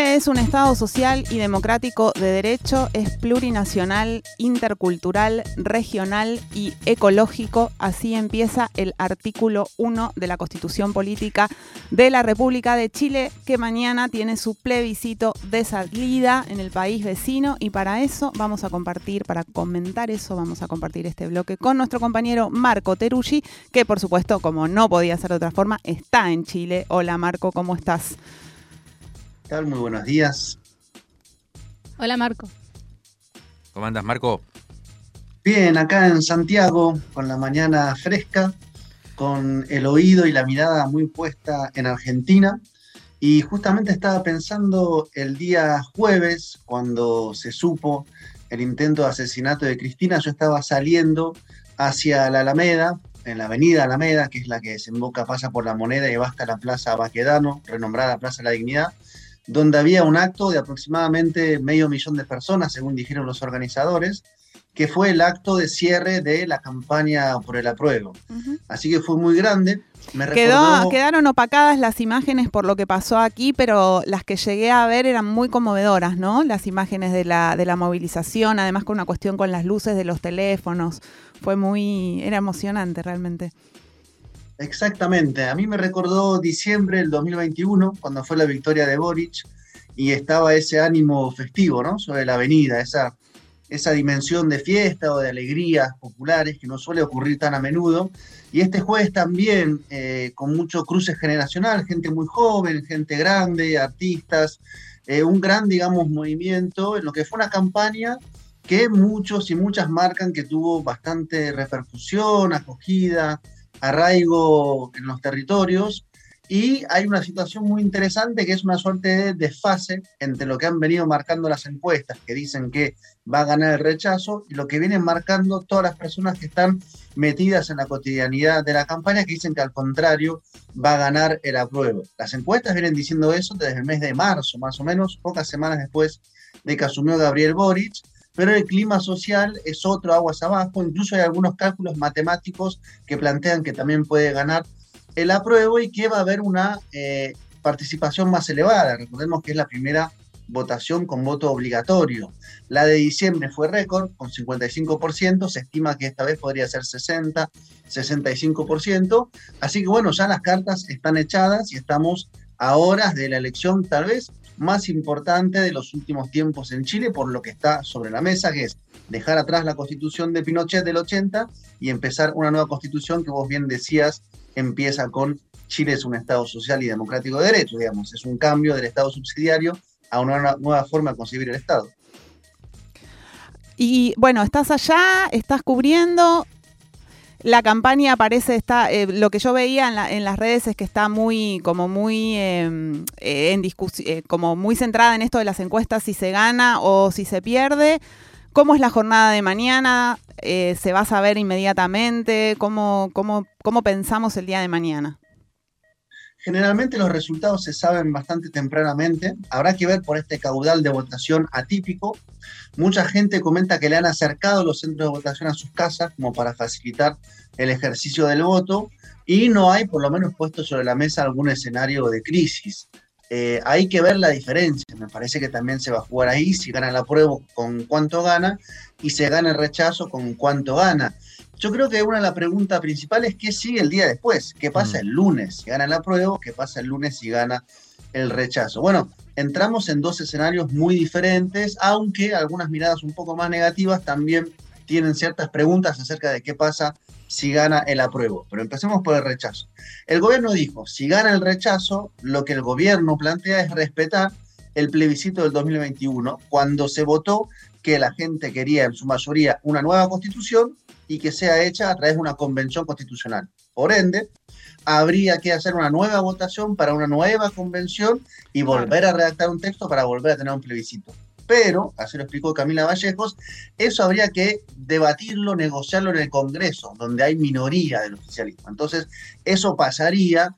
Es un Estado social y democrático de derecho, es plurinacional, intercultural, regional y ecológico. Así empieza el artículo 1 de la Constitución Política de la República de Chile, que mañana tiene su plebiscito de salida en el país vecino. Y para eso vamos a compartir, para comentar eso, vamos a compartir este bloque con nuestro compañero Marco Teruggi, que por supuesto, como no podía ser de otra forma, está en Chile. Hola Marco, ¿cómo estás? Tal? Muy buenos días. Hola Marco. ¿Cómo andas, Marco? Bien, acá en Santiago, con la mañana fresca, con el oído y la mirada muy puesta en Argentina. Y justamente estaba pensando el día jueves, cuando se supo el intento de asesinato de Cristina, yo estaba saliendo hacia la Alameda, en la avenida Alameda, que es la que desemboca, pasa por la moneda y va hasta la Plaza Baquedano, renombrada Plaza de la Dignidad donde había un acto de aproximadamente medio millón de personas, según dijeron los organizadores, que fue el acto de cierre de la campaña por el apruebo. Así que fue muy grande. quedaron opacadas las imágenes por lo que pasó aquí, pero las que llegué a ver eran muy conmovedoras, ¿no? Las imágenes de la, de la movilización, además con una cuestión con las luces de los teléfonos. Fue muy, era emocionante realmente. Exactamente, a mí me recordó diciembre del 2021, cuando fue la victoria de Boric, y estaba ese ánimo festivo, ¿no? Sobre la avenida, esa, esa dimensión de fiesta o de alegrías populares que no suele ocurrir tan a menudo. Y este jueves también, eh, con mucho cruce generacional, gente muy joven, gente grande, artistas, eh, un gran, digamos, movimiento en lo que fue una campaña que muchos y muchas marcan que tuvo bastante repercusión, acogida, arraigo en los territorios y hay una situación muy interesante que es una suerte de desfase entre lo que han venido marcando las encuestas, que dicen que va a ganar el rechazo, y lo que vienen marcando todas las personas que están metidas en la cotidianidad de la campaña, que dicen que al contrario va a ganar el apruebo. Las encuestas vienen diciendo eso desde el mes de marzo, más o menos, pocas semanas después de que asumió Gabriel Boric, pero el clima social es otro aguas abajo, incluso hay algunos cálculos matemáticos que plantean que también puede ganar el apruebo y que va a haber una eh, participación más elevada. Recordemos que es la primera votación con voto obligatorio. La de diciembre fue récord, con 55%, se estima que esta vez podría ser 60, 65%, así que bueno, ya las cartas están echadas y estamos a horas de la elección tal vez más importante de los últimos tiempos en Chile por lo que está sobre la mesa, que es dejar atrás la constitución de Pinochet del 80 y empezar una nueva constitución que vos bien decías empieza con Chile es un Estado social y democrático de derecho, digamos, es un cambio del Estado subsidiario a una nueva forma de concebir el Estado. Y bueno, estás allá, estás cubriendo, la campaña parece está eh, lo que yo veía en, las redes es que está muy como muy em, eh, en discusión eh, como muy centrada en esto de las encuestas si se gana o si se pierde. Cómo es la jornada de mañana se va a saber inmediatamente cómo, cómo, cómo pensamos el día de mañana Generalmente los resultados se saben bastante tempranamente. Habrá que ver por este caudal de votación atípico. Mucha gente comenta que le han acercado los centros de votación a sus casas como para facilitar el ejercicio del voto y no hay por lo menos puesto sobre la mesa algún escenario de crisis. Eh, hay que ver la diferencia. Me parece que también se va a jugar ahí si gana la prueba con cuánto gana y se gana el rechazo con cuánto gana. Yo creo que una de las preguntas principales es qué sigue el día después, qué pasa mm. el lunes si gana la prueba, qué pasa el lunes si gana el rechazo. Bueno, entramos en dos escenarios muy diferentes, aunque algunas miradas un poco más negativas también tienen ciertas preguntas acerca de qué pasa si gana el apruebo. Pero empecemos por el rechazo. El gobierno dijo, si gana el rechazo, lo que el gobierno plantea es respetar el plebiscito del 2021, cuando se votó que la gente quería en su mayoría una nueva constitución y que sea hecha a través de una convención constitucional. Por ende, habría que hacer una nueva votación para una nueva convención y volver a redactar un texto para volver a tener un plebiscito. Pero, así lo explicó Camila Vallejos, eso habría que debatirlo, negociarlo en el Congreso, donde hay minoría del oficialismo. Entonces, eso pasaría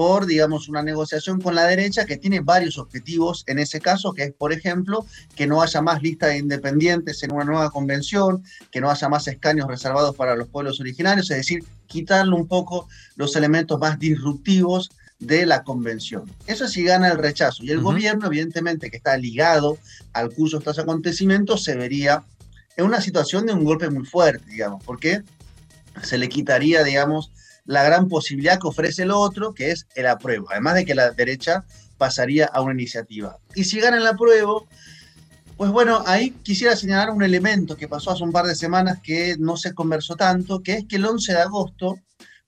por, digamos, una negociación con la derecha que tiene varios objetivos en ese caso, que es, por ejemplo, que no haya más lista de independientes en una nueva convención, que no haya más escaños reservados para los pueblos originarios, es decir, quitarle un poco los elementos más disruptivos de la convención. Eso sí gana el rechazo. Y el gobierno, evidentemente, que está ligado al curso de estos acontecimientos, se vería en una situación de un golpe muy fuerte, digamos, porque se le quitaría, digamos, la gran posibilidad que ofrece el otro, que es el apruebo, además de que la derecha pasaría a una iniciativa. Y si gana el apruebo, pues bueno, ahí quisiera señalar un elemento que pasó hace un par de semanas que no se conversó tanto, que es que el 11 de agosto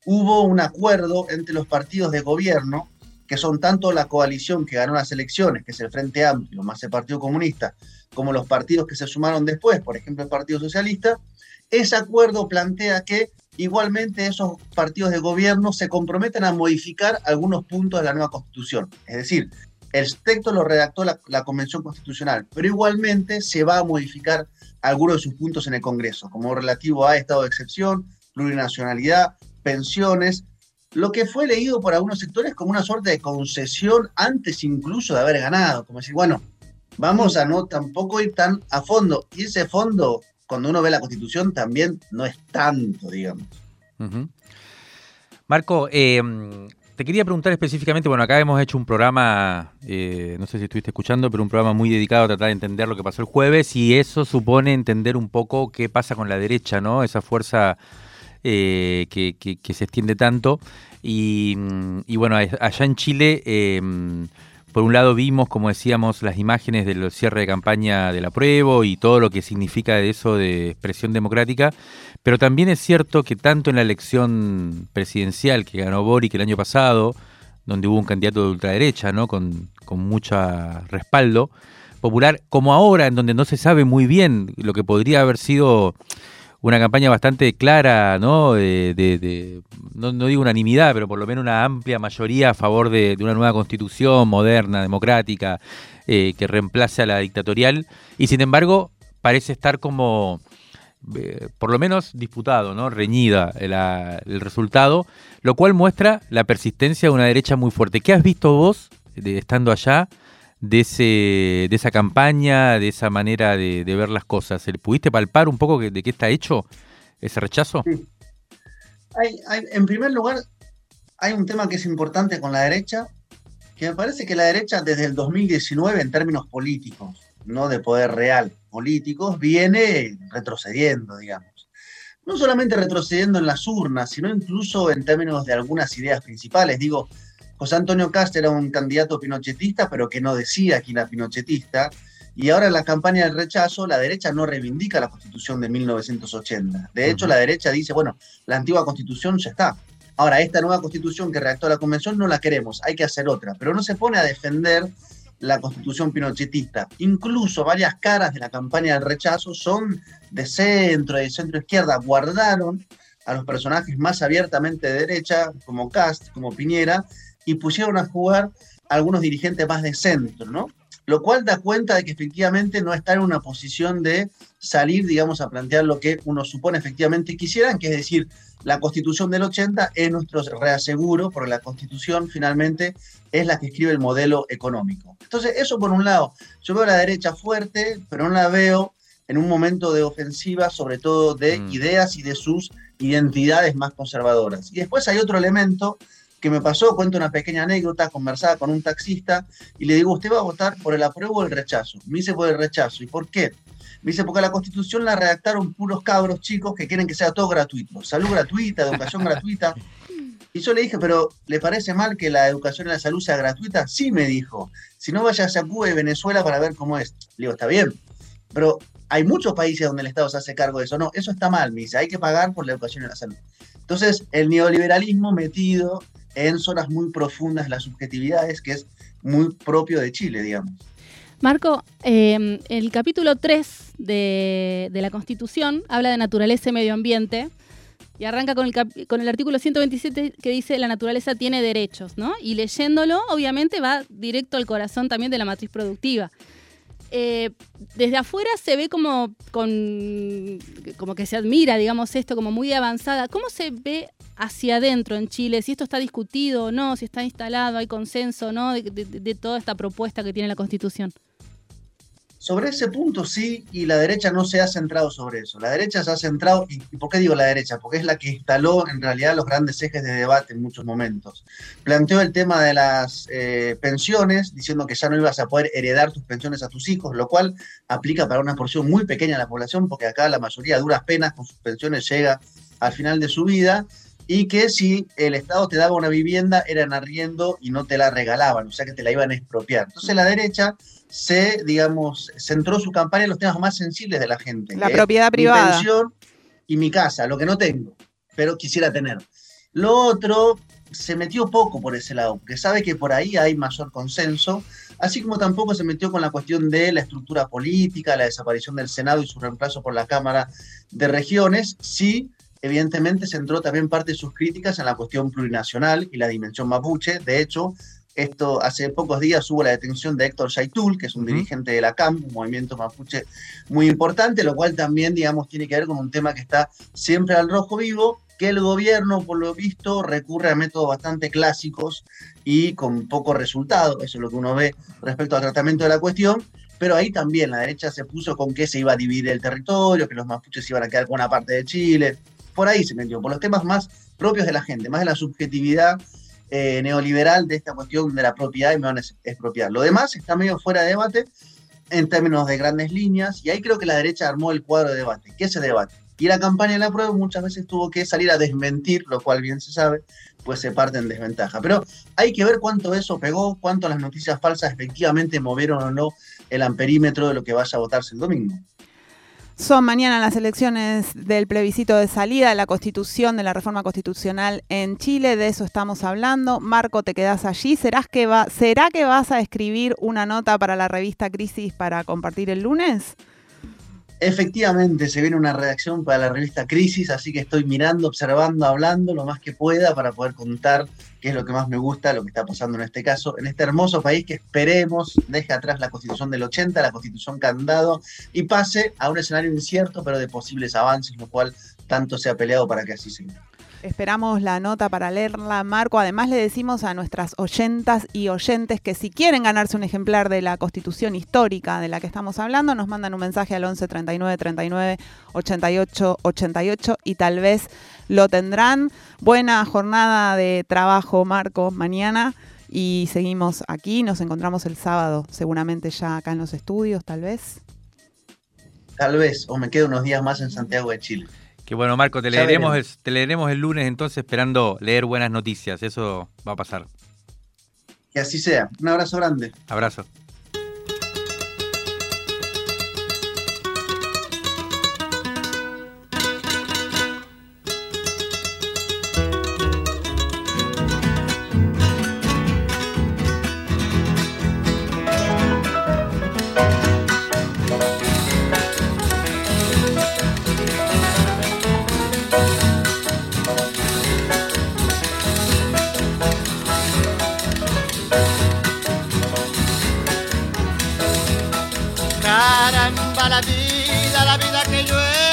hubo un acuerdo entre los partidos de gobierno, que son tanto la coalición que ganó las elecciones, que es el Frente Amplio, más el Partido Comunista, como los partidos que se sumaron después, por ejemplo el Partido Socialista, ese acuerdo plantea que igualmente esos partidos de gobierno se comprometen a modificar algunos puntos de la nueva constitución. Es decir, el texto lo redactó la, Convención Constitucional, pero igualmente se va a modificar algunos de sus puntos en el Congreso, como relativo a estado de excepción, plurinacionalidad, pensiones, lo que fue leído por algunos sectores como una suerte de concesión antes incluso de haber ganado, como decir, bueno, vamos a no tampoco ir tan a fondo. Y ese fondo cuando uno ve la Constitución también no es tanto, digamos. Marco, em, te quería preguntar específicamente, bueno, acá hemos hecho un programa, eh, no sé si estuviste escuchando, pero un programa muy dedicado a tratar de entender lo que pasó el jueves y eso supone entender un poco qué pasa con la derecha, ¿no? Esa fuerza eh, que, se extiende tanto. Y, bueno, allá en Chile por un lado vimos, como decíamos, las imágenes del cierre de campaña del apruebo y todo lo que significa de eso de expresión democrática, pero también es cierto que tanto en la elección presidencial que ganó Boric el año pasado, donde hubo un candidato de ultraderecha, ¿no? con, con mucho respaldo popular, como ahora, en donde no se sabe muy bien lo que podría haber sido una campaña bastante clara, ¿no? De, no, digo unanimidad, pero por lo menos una amplia mayoría a favor de, una nueva constitución moderna, democrática, eh, que reemplace a la dictatorial. Y sin embargo, parece estar como, eh, por lo menos disputado, ¿no? Reñida el resultado, lo cual muestra la persistencia de una derecha muy fuerte. ¿Qué has visto vos, de, estando allá? De, ese, de esa campaña, de esa manera de, ver las cosas. ¿Pudiste palpar un poco de qué está hecho ese rechazo? Sí. en primer lugar, hay un tema que es importante con la derecha, que me parece que la derecha desde el 2019 en términos políticos, no de poder real, políticos, viene retrocediendo, digamos. No solamente retrocediendo en las urnas, sino incluso en términos de algunas ideas principales. Digo, José Antonio Cast era un candidato pinochetista, pero que no decía que era pinochetista. Y ahora en la campaña del rechazo, la derecha no reivindica la constitución de 1980. De hecho, la derecha dice, bueno, la antigua constitución ya está. Ahora, esta nueva constitución que redactó la convención no la queremos, hay que hacer otra. Pero no se pone a defender la constitución pinochetista. Incluso varias caras de la campaña del rechazo son de centro, de centro izquierda, guardaron a los personajes más abiertamente de derecha, como Cast, como Piñera, y pusieron a jugar algunos dirigentes más de centro, ¿no? Lo cual da cuenta de que efectivamente no está en una posición de salir, digamos, a plantear lo que uno supone efectivamente quisieran, que es decir, la constitución del 80 es nuestro reaseguro, porque la constitución finalmente es la que escribe el modelo económico. Entonces, eso por un lado, yo veo a la derecha fuerte, pero no la veo en un momento de ofensiva, sobre todo de mm. ideas y de sus identidades más conservadoras. Y después hay otro elemento que me pasó, cuento una pequeña anécdota, conversaba con un taxista y le digo, ¿usted va a votar por el apruebo o el rechazo? Me dice por el rechazo. ¿Y por qué? Me dice, porque la constitución la redactaron puros cabros chicos que quieren que sea todo gratuito. Salud gratuita, educación gratuita. Y yo le dije, pero ¿le parece mal que la educación y la salud sea gratuita? Sí, me dijo. Si no, vayas a Cuba y Venezuela para ver cómo es. Le digo, está bien. Pero hay muchos países donde el Estado se hace cargo de eso. No, eso está mal, me dice. Hay que pagar por la educación y la salud. Entonces, el neoliberalismo metido en zonas muy profundas las subjetividades, que es muy propio de Chile, digamos. Marco, eh, el capítulo 3 de, de, la Constitución habla de naturaleza y medio ambiente y arranca con el, con el artículo 127 que dice la naturaleza tiene derechos, ¿no? Y leyéndolo, obviamente va directo al corazón también de la matriz productiva. Eh, desde afuera se ve como, con, como que se admira, digamos, esto como muy avanzada. ¿Cómo se ve hacia adentro en Chile? Si esto está discutido o no, si está instalado, hay consenso o no de, de toda esta propuesta que tiene la Constitución. Sobre ese punto sí, y la derecha no se ha centrado sobre eso. La derecha se ha centrado, ¿y por qué digo la derecha? Porque es la que instaló en realidad los grandes ejes de debate en muchos momentos. Planteó el tema de las eh, pensiones, diciendo que ya no ibas a poder heredar tus pensiones a tus hijos, lo cual aplica para una porción muy pequeña de la población, porque acá la mayoría a duras penas con sus pensiones llega al final de su vida y que si el Estado te daba una vivienda eran arriendo y no te la regalaban, o sea que te la iban a expropiar. Entonces la derecha se, digamos, centró su campaña en los temas más sensibles de la gente. La propiedad privada. Mi pensión y mi casa, lo que no tengo, pero quisiera tener. Lo otro se metió poco por ese lado, porque sabe que por ahí hay mayor consenso, así como tampoco se metió con la cuestión de la estructura política, la desaparición del Senado y su reemplazo por la Cámara de Regiones, sí evidentemente centró también parte de sus críticas en la cuestión plurinacional y la dimensión mapuche. De hecho, esto hace pocos días hubo la detención de Héctor Shaitul, que es un dirigente de la CAM, un movimiento mapuche muy importante, lo cual también, digamos, tiene que ver con un tema que está siempre al rojo vivo, que el gobierno, por lo visto, recurre a métodos bastante clásicos y con poco resultado, eso es lo que uno ve respecto al tratamiento de la cuestión, pero ahí también la derecha se puso con que se iba a dividir el territorio, que los mapuches iban a quedar con una parte de Chile, por ahí se metió, por los temas más propios de la gente, más de la subjetividad eh, neoliberal de esta cuestión de la propiedad y me van a expropiar. Lo demás está medio fuera de debate en términos de grandes líneas y ahí creo que la derecha armó el cuadro de debate. ¿Qué es el debate? Y la campaña de la prueba muchas veces tuvo que salir a desmentir, lo cual bien se sabe, pues se parte en desventaja. Pero hay que ver cuánto eso pegó, cuánto las noticias falsas efectivamente movieron o no el amperímetro de lo que vaya a votarse el domingo. Son mañana las elecciones del plebiscito de salida de la Constitución, de la reforma constitucional en Chile. De eso estamos hablando. Marco, te quedas allí. ¿Serás que va, ¿Será que vas a escribir una nota para la revista Crisis para compartir el lunes? Efectivamente, se viene una redacción para la revista Crisis, así que estoy mirando, observando, hablando lo más que pueda para poder contar qué es lo que más me gusta, lo que está pasando en este caso, en este hermoso país que esperemos deje atrás la constitución del 80, la constitución candado y pase a un escenario incierto, pero de posibles avances, lo cual tanto se ha peleado para que así sea. Esperamos la nota para leerla, Marco. Además, le decimos a nuestras oyentas y oyentes que si quieren ganarse un ejemplar de la constitución histórica de la que estamos hablando, nos mandan un mensaje al 11 39 39 88 88 y tal vez lo tendrán. Buena jornada de trabajo, Marco, mañana. Y seguimos aquí, nos encontramos el sábado, seguramente ya acá en los estudios, tal vez. Tal vez, o me quedo unos días más en Santiago de Chile. Qué bueno, Marco, te leeremos, el, te leeremos el lunes entonces esperando leer buenas noticias. Eso va a pasar. Que así sea. Un abrazo grande. Abrazo. A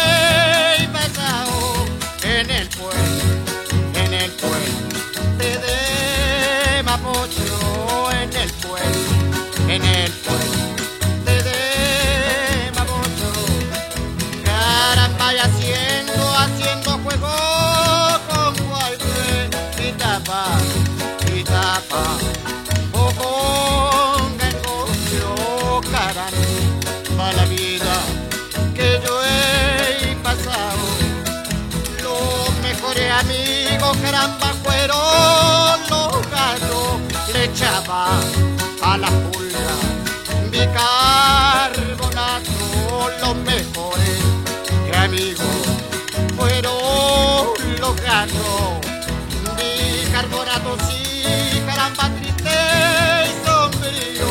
los mejores que amigos fueron los gatos. Bicarbonato, sí, caramba, triste y sombrío,